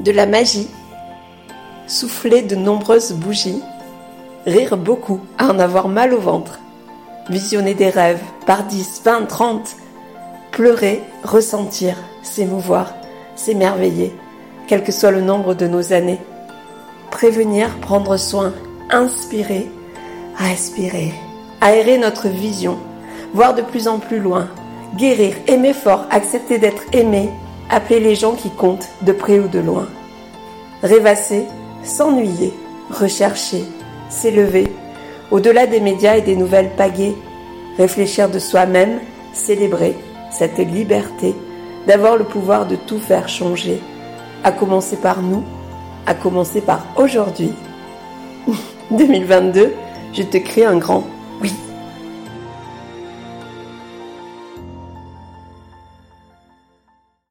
de la magie, souffler de nombreuses bougies, rire beaucoup à en avoir mal au ventre, visionner des rêves par 10, 20, 30, pleurer, ressentir, s'émouvoir, s'émerveiller, quel que soit le nombre de nos années, prévenir, prendre soin, inspirer, respirer, aérer notre vision, voir de plus en plus loin, guérir, aimer fort, accepter d'être aimé, appeler les gens qui comptent de près ou de loin, rêvasser, s'ennuyer, rechercher, s'élever, au-delà des médias et des nouvelles pagées, réfléchir de soi-même, célébrer cette liberté d'avoir le pouvoir de tout faire changer, à commencer par nous, à commencer par aujourd'hui. 2022, je te crée un grand